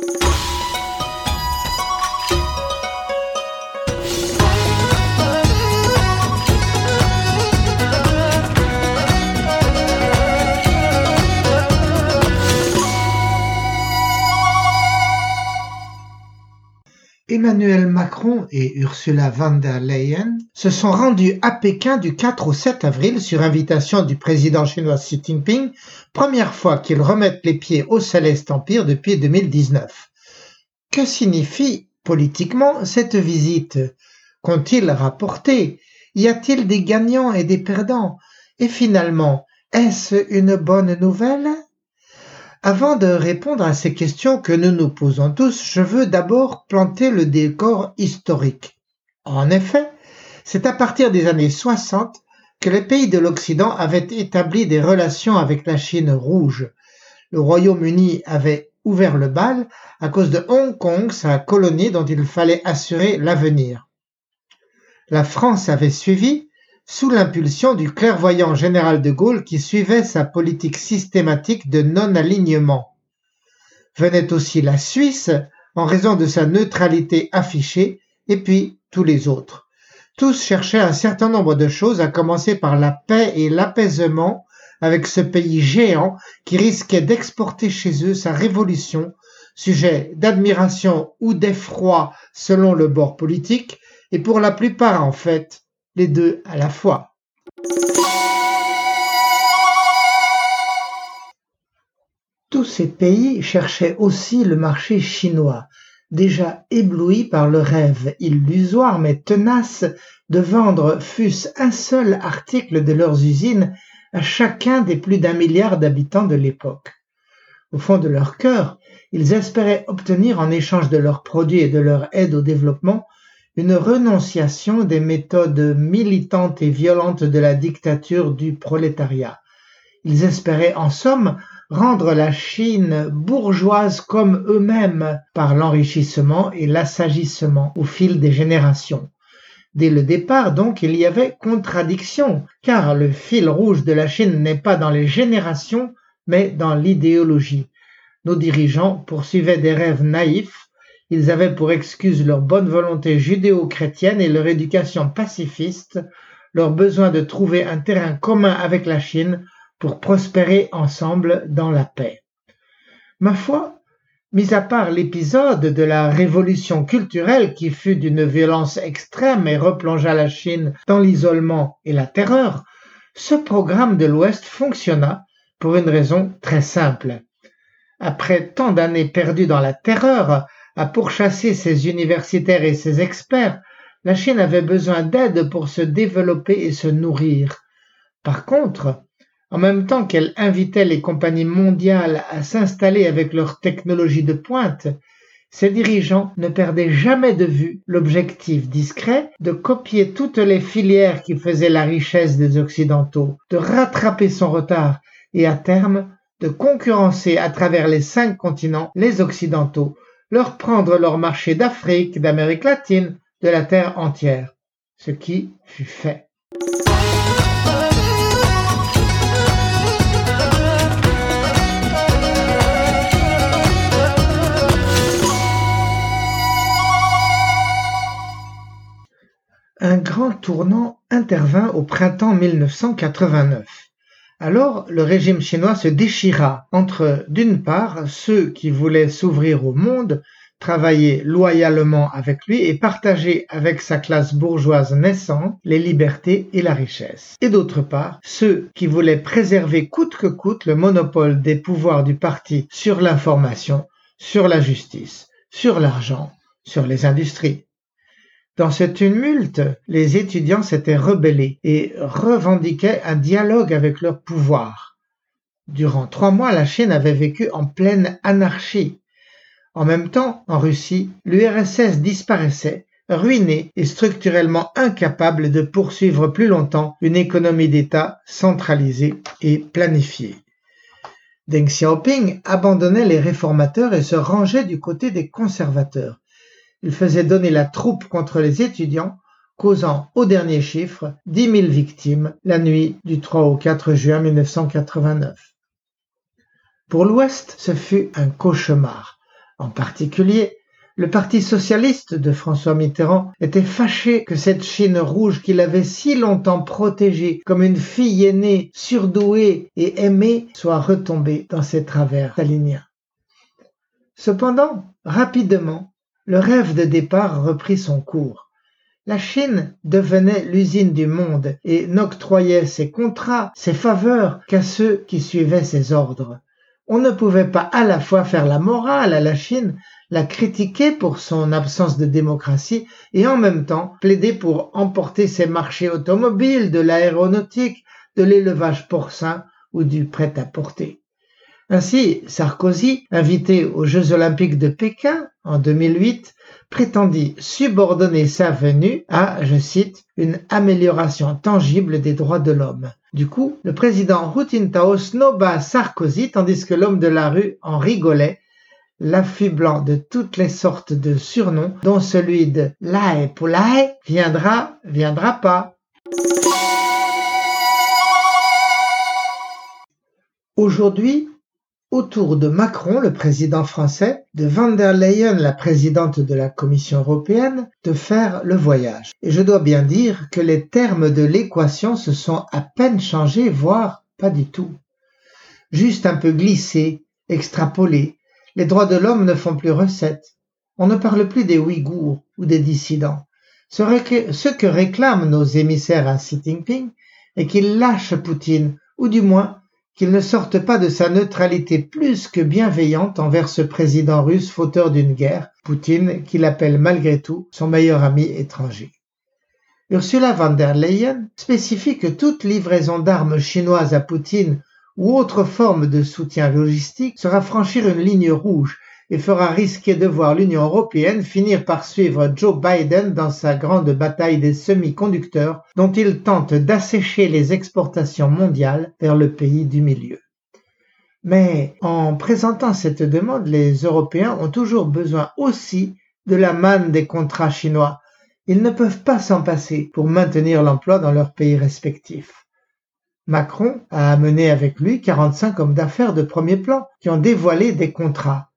Thank you. Emmanuel Macron et Ursula von der Leyen se sont rendus à Pékin du 4 au 7 avril sur invitation du président chinois Xi Jinping, première fois qu'ils remettent les pieds au Céleste Empire depuis 2019. Que signifie politiquement cette visite? Qu'ont-ils rapporté? Y a-t-il des gagnants et des perdants? Et finalement, est-ce une bonne nouvelle? Avant de répondre à ces questions que nous nous posons tous, je veux d'abord planter le décor historique. En effet, c'est à partir des années 60 que les pays de l'Occident avaient établi des relations avec la Chine rouge. Le Royaume-Uni avait ouvert le bal à cause de Hong Kong, sa colonie dont il fallait assurer l'avenir. La France avait suivi, sous l'impulsion du clairvoyant général de Gaulle qui suivait sa politique systématique de non-alignement. Venait aussi la Suisse, en raison de sa neutralité affichée, et puis tous les autres. Tous cherchaient un certain nombre de choses, à commencer par la paix et l'apaisement avec ce pays géant qui risquait d'exporter chez eux sa révolution, sujet d'admiration ou d'effroi selon le bord politique, et pour la plupart en fait les deux à la fois. Tous ces pays cherchaient aussi le marché chinois, déjà éblouis par le rêve illusoire mais tenace de vendre fût-ce un seul article de leurs usines à chacun des plus d'un milliard d'habitants de l'époque. Au fond de leur cœur, ils espéraient obtenir en échange de leurs produits et de leur aide au développement une renonciation des méthodes militantes et violentes de la dictature du prolétariat. Ils espéraient en somme rendre la Chine bourgeoise comme eux-mêmes par l'enrichissement et l'assagissement au fil des générations. Dès le départ, donc, il y avait contradiction, car le fil rouge de la Chine n'est pas dans les générations, mais dans l'idéologie. Nos dirigeants poursuivaient des rêves naïfs, ils avaient pour excuse leur bonne volonté judéo-chrétienne et leur éducation pacifiste, leur besoin de trouver un terrain commun avec la Chine pour prospérer ensemble dans la paix. Ma foi, mis à part l'épisode de la révolution culturelle qui fut d'une violence extrême et replongea la Chine dans l'isolement et la terreur, ce programme de l'Ouest fonctionna pour une raison très simple. Après tant d'années perdues dans la terreur, à pourchasser ses universitaires et ses experts, la Chine avait besoin d'aide pour se développer et se nourrir. Par contre, en même temps qu'elle invitait les compagnies mondiales à s'installer avec leur technologie de pointe, ses dirigeants ne perdaient jamais de vue l'objectif discret de copier toutes les filières qui faisaient la richesse des Occidentaux, de rattraper son retard et à terme de concurrencer à travers les cinq continents les Occidentaux leur prendre leur marché d'Afrique, d'Amérique latine, de la terre entière, ce qui fut fait. Un grand tournant intervint au printemps 1989. Alors le régime chinois se déchira entre, d'une part, ceux qui voulaient s'ouvrir au monde, travailler loyalement avec lui et partager avec sa classe bourgeoise naissante les libertés et la richesse. Et d'autre part, ceux qui voulaient préserver coûte que coûte le monopole des pouvoirs du parti sur l'information, sur la justice, sur l'argent, sur les industries. Dans ce tumulte, les étudiants s'étaient rebellés et revendiquaient un dialogue avec leur pouvoir. Durant trois mois, la Chine avait vécu en pleine anarchie. En même temps, en Russie, l'URSS disparaissait, ruinée et structurellement incapable de poursuivre plus longtemps une économie d'État centralisée et planifiée. Deng Xiaoping abandonnait les réformateurs et se rangeait du côté des conservateurs. Il faisait donner la troupe contre les étudiants, causant au dernier chiffre dix mille victimes la nuit du 3 au 4 juin 1989. Pour l'Ouest, ce fut un cauchemar. En particulier, le Parti socialiste de François Mitterrand était fâché que cette Chine rouge qu'il avait si longtemps protégée comme une fille aînée, surdouée et aimée, soit retombée dans ses travers staliniens. Cependant, rapidement, le rêve de départ reprit son cours. La Chine devenait l'usine du monde et n'octroyait ses contrats, ses faveurs qu'à ceux qui suivaient ses ordres. On ne pouvait pas à la fois faire la morale à la Chine la critiquer pour son absence de démocratie et en même temps plaider pour emporter ses marchés automobiles, de l'aéronautique, de l'élevage porcin ou du prêt-à-porter. Ainsi, Sarkozy, invité aux Jeux olympiques de Pékin en 2008, prétendit subordonner sa venue à, je cite, une amélioration tangible des droits de l'homme. Du coup, le président Hu snoba Sarkozy tandis que l'homme de la rue en rigolait l'affublant de toutes les sortes de surnoms, dont celui de Lae Poulae viendra, viendra pas. Aujourd'hui, autour de Macron, le président français, de van der Leyen, la présidente de la Commission européenne, de faire le voyage. Et je dois bien dire que les termes de l'équation se sont à peine changés, voire pas du tout. Juste un peu glissés, extrapolés, les droits de l'homme ne font plus recette. On ne parle plus des Ouïghours ou des dissidents. Ce que réclament nos émissaires à Xi Jinping est qu'il lâche Poutine, ou du moins qu'il ne sorte pas de sa neutralité plus que bienveillante envers ce président russe fauteur d'une guerre, Poutine, qu'il appelle malgré tout son meilleur ami étranger. Ursula von der Leyen spécifie que toute livraison d'armes chinoises à Poutine ou autre forme de soutien logistique sera franchir une ligne rouge et fera risquer de voir l'Union européenne finir par suivre Joe Biden dans sa grande bataille des semi-conducteurs dont il tente d'assécher les exportations mondiales vers le pays du milieu. Mais en présentant cette demande, les Européens ont toujours besoin aussi de la manne des contrats chinois. Ils ne peuvent pas s'en passer pour maintenir l'emploi dans leurs pays respectifs. Macron a amené avec lui 45 hommes d'affaires de premier plan qui ont dévoilé des contrats.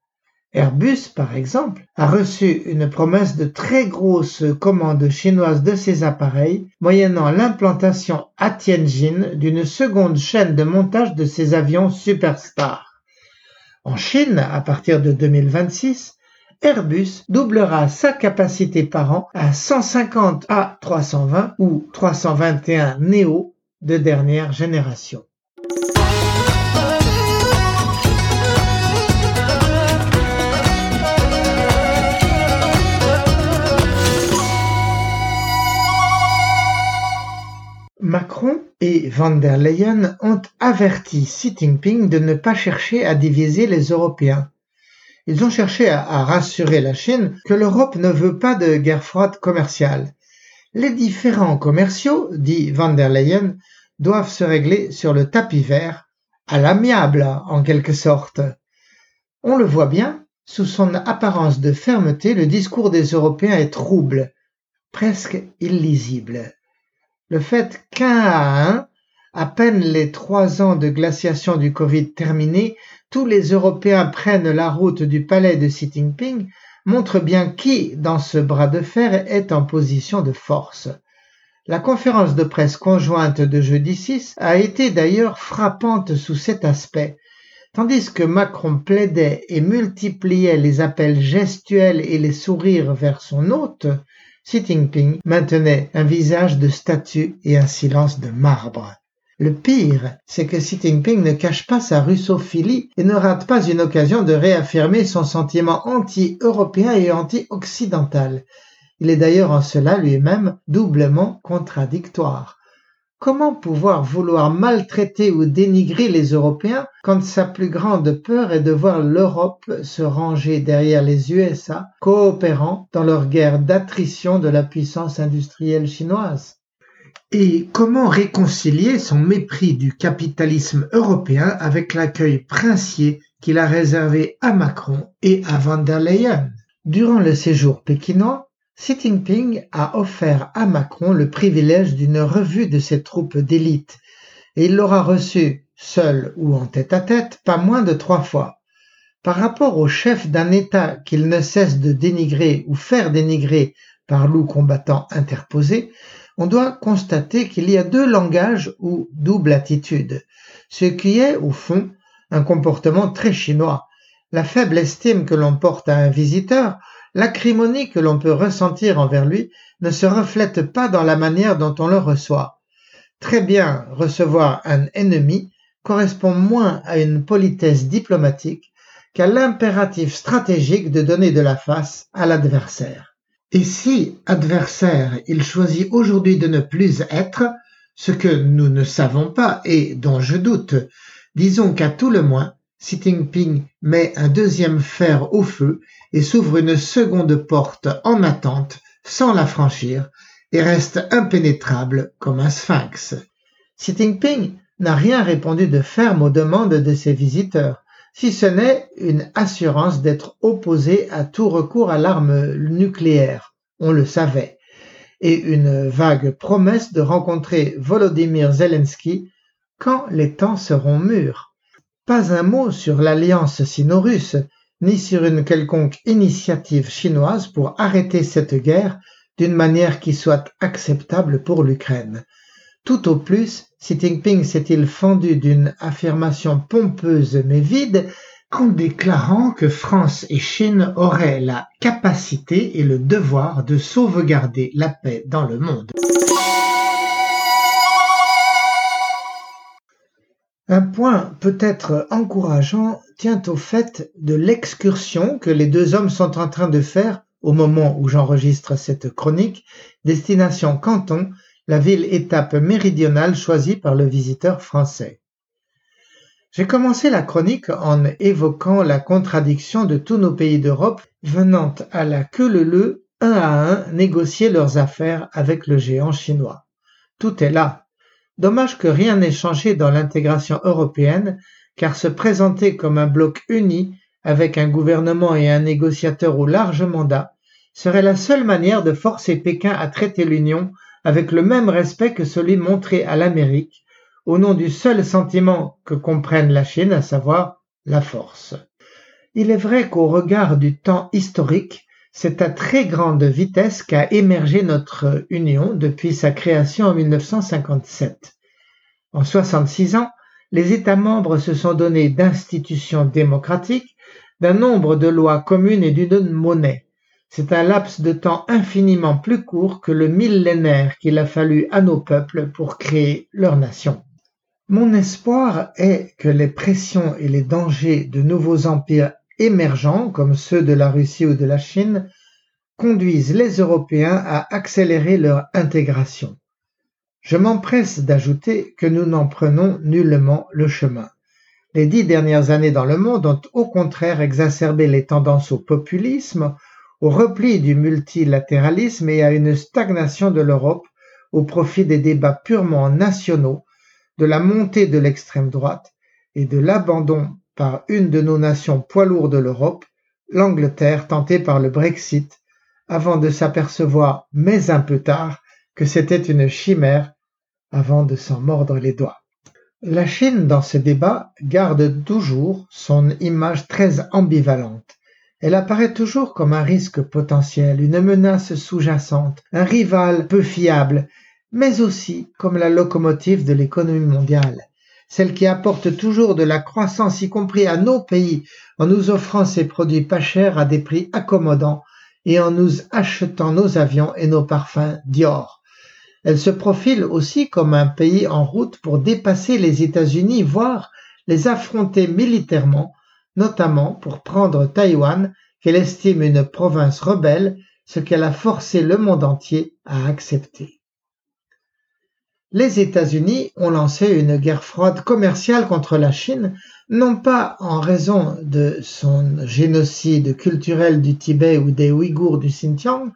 Airbus, par exemple, a reçu une promesse de très grosse commande chinoise de ses appareils, moyennant l'implantation à Tianjin d'une seconde chaîne de montage de ses avions Superstar. En Chine, à partir de 2026, Airbus doublera sa capacité par an à 150 A320 ou 321 Neo de dernière génération. Macron et van der Leyen ont averti Xi Jinping de ne pas chercher à diviser les Européens. Ils ont cherché à, rassurer la Chine que l'Europe ne veut pas de guerre froide commerciale. Les différends commerciaux, dit van der Leyen, doivent se régler sur le tapis vert, à l'amiable en quelque sorte. On le voit bien, sous son apparence de fermeté, le discours des Européens est trouble, presque illisible. Le fait qu'un à un, à peine les trois ans de glaciation du Covid terminés, tous les Européens prennent la route du palais de Xi Jinping montre bien qui, dans ce bras de fer, est en position de force. La conférence de presse conjointe de jeudi 6 a été d'ailleurs frappante sous cet aspect. Tandis que Macron plaidait et multipliait les appels gestuels et les sourires vers son hôte, Xi Jinping maintenait un visage de statue et un silence de marbre. Le pire, c'est que Xi Jinping ne cache pas sa russophilie et ne rate pas une occasion de réaffirmer son sentiment anti-européen et anti-occidental. Il est d'ailleurs en cela lui-même doublement contradictoire. Comment pouvoir vouloir maltraiter ou dénigrer les Européens quand sa plus grande peur est de voir l'Europe se ranger derrière les USA, coopérant dans leur guerre d'attrition de la puissance industrielle chinoise? Et comment réconcilier son mépris du capitalisme européen avec l'accueil princier qu'il a réservé à Macron et à van der Leyen? Durant le séjour pékinois, Xi Jinping a offert à Macron le privilège d'une revue de ses troupes d'élite et il l'aura reçu, seul ou en tête-à-tête, pas moins de trois fois. Par rapport au chef d'un État qu'il ne cesse de dénigrer ou faire dénigrer par loup combattant interposé, on doit constater qu'il y a deux langages ou double attitude, ce qui est, au fond, un comportement très chinois. La faible estime que l'on porte à un visiteur, l'acrimonie que l'on peut ressentir envers lui, ne se reflète pas dans la manière dont on le reçoit. Très bien recevoir un ennemi correspond moins à une politesse diplomatique qu'à l'impératif stratégique de donner de la face à l'adversaire. Et si, adversaire, il choisit aujourd'hui de ne plus être, ce que nous ne savons pas et dont je doute, disons qu'à tout le moins, Xi Jinping met un deuxième fer au feu et s'ouvre une seconde porte en attente sans la franchir et reste impénétrable comme un sphinx. Xi Jinping n'a rien répondu de ferme aux demandes de ses visiteurs, si ce n'est une assurance d'être opposé à tout recours à l'arme nucléaire, on le savait, et une vague promesse de rencontrer Volodymyr Zelensky quand les temps seront mûrs. Pas un mot sur l'alliance sino-russe, ni sur une quelconque initiative chinoise pour arrêter cette guerre d'une manière qui soit acceptable pour l'Ukraine. Tout au plus, Xi Jinping s'est-il fendu d'une affirmation pompeuse mais vide en déclarant que France et Chine auraient la capacité et le devoir de sauvegarder la paix dans le monde. Un point peut-être encourageant tient au fait de l'excursion que les deux hommes sont en train de faire au moment où j'enregistre cette chronique, destination Canton, la ville-étape méridionale choisie par le visiteur français. J'ai commencé la chronique en évoquant la contradiction de tous nos pays d'Europe venant à la queue leu un à un négocier leurs affaires avec le géant chinois. Tout est là. Dommage que rien n'ait changé dans l'intégration européenne, car se présenter comme un bloc uni avec un gouvernement et un négociateur au large mandat serait la seule manière de forcer Pékin à traiter l'Union avec le même respect que celui montré à l'Amérique, au nom du seul sentiment que comprenne la Chine, à savoir la force. Il est vrai qu'au regard du temps historique, c'est à très grande vitesse qu'a émergé notre Union depuis sa création en 1957. En 66 ans, les États membres se sont donnés d'institutions démocratiques, d'un nombre de lois communes et d'une monnaie. C'est un laps de temps infiniment plus court que le millénaire qu'il a fallu à nos peuples pour créer leur nation. Mon espoir est que les pressions et les dangers de nouveaux empires émergents, comme ceux de la Russie ou de la Chine, conduisent les Européens à accélérer leur intégration. Je m'empresse d'ajouter que nous n'en prenons nullement le chemin. Les dix dernières années dans le monde ont au contraire exacerbé les tendances au populisme, au repli du multilatéralisme et à une stagnation de l'Europe au profit des débats purement nationaux, de la montée de l'extrême droite et de l'abandon par une de nos nations poids lourds de l'Europe, l'Angleterre tentée par le Brexit, avant de s'apercevoir, mais un peu tard, que c'était une chimère, avant de s'en mordre les doigts. La Chine, dans ce débat, garde toujours son image très ambivalente. Elle apparaît toujours comme un risque potentiel, une menace sous-jacente, un rival peu fiable, mais aussi comme la locomotive de l'économie mondiale, celle qui apporte toujours de la croissance, y compris à nos pays, en nous offrant ses produits pas chers à des prix accommodants et en nous achetant nos avions et nos parfums Dior. Elle se profile aussi comme un pays en route pour dépasser les États-Unis, voire les affronter militairement notamment pour prendre Taïwan qu'elle estime une province rebelle, ce qu'elle a forcé le monde entier à accepter. Les États-Unis ont lancé une guerre froide commerciale contre la Chine, non pas en raison de son génocide culturel du Tibet ou des Ouïghours du Xinjiang,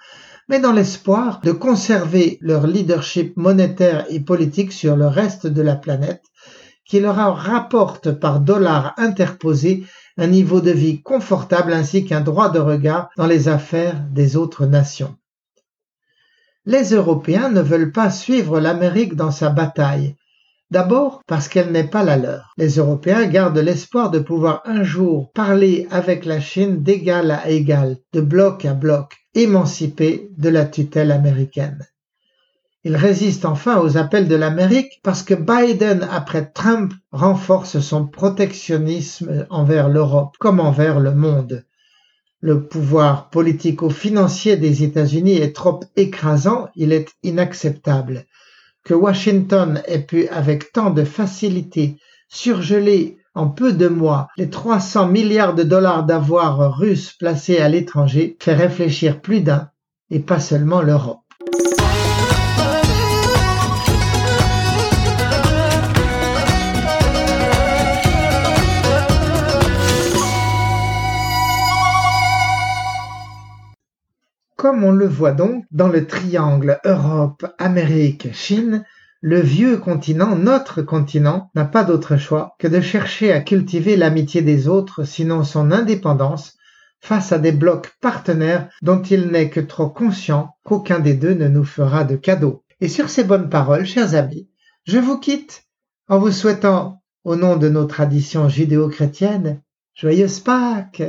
mais dans l'espoir de conserver leur leadership monétaire et politique sur le reste de la planète, qui leur rapporte par dollars interposés un niveau de vie confortable ainsi qu'un droit de regard dans les affaires des autres nations. Les Européens ne veulent pas suivre l'Amérique dans sa bataille. D'abord parce qu'elle n'est pas la leur. Les Européens gardent l'espoir de pouvoir un jour parler avec la Chine d'égal à égal, de bloc à bloc, émancipés de la tutelle américaine. Ils résistent enfin aux appels de l'Amérique parce que Biden, après Trump, renforce son protectionnisme envers l'Europe comme envers le monde. Le pouvoir politico-financier des États-Unis est trop écrasant, il est inacceptable que Washington ait pu avec tant de facilité surgeler en peu de mois les 300 milliards de dollars d'avoirs russes placés à l'étranger fait réfléchir plus d'un, et pas seulement l'Europe. Comme on le voit donc dans le triangle Europe, Amérique, Chine, le vieux continent, notre continent, n'a pas d'autre choix que de chercher à cultiver l'amitié des autres, sinon son indépendance, face à des blocs partenaires dont il n'est que trop conscient qu'aucun des deux ne nous fera de cadeau. Et sur ces bonnes paroles, chers amis, je vous quitte en vous souhaitant, au nom de nos traditions judéo-chrétiennes, joyeuse Pâques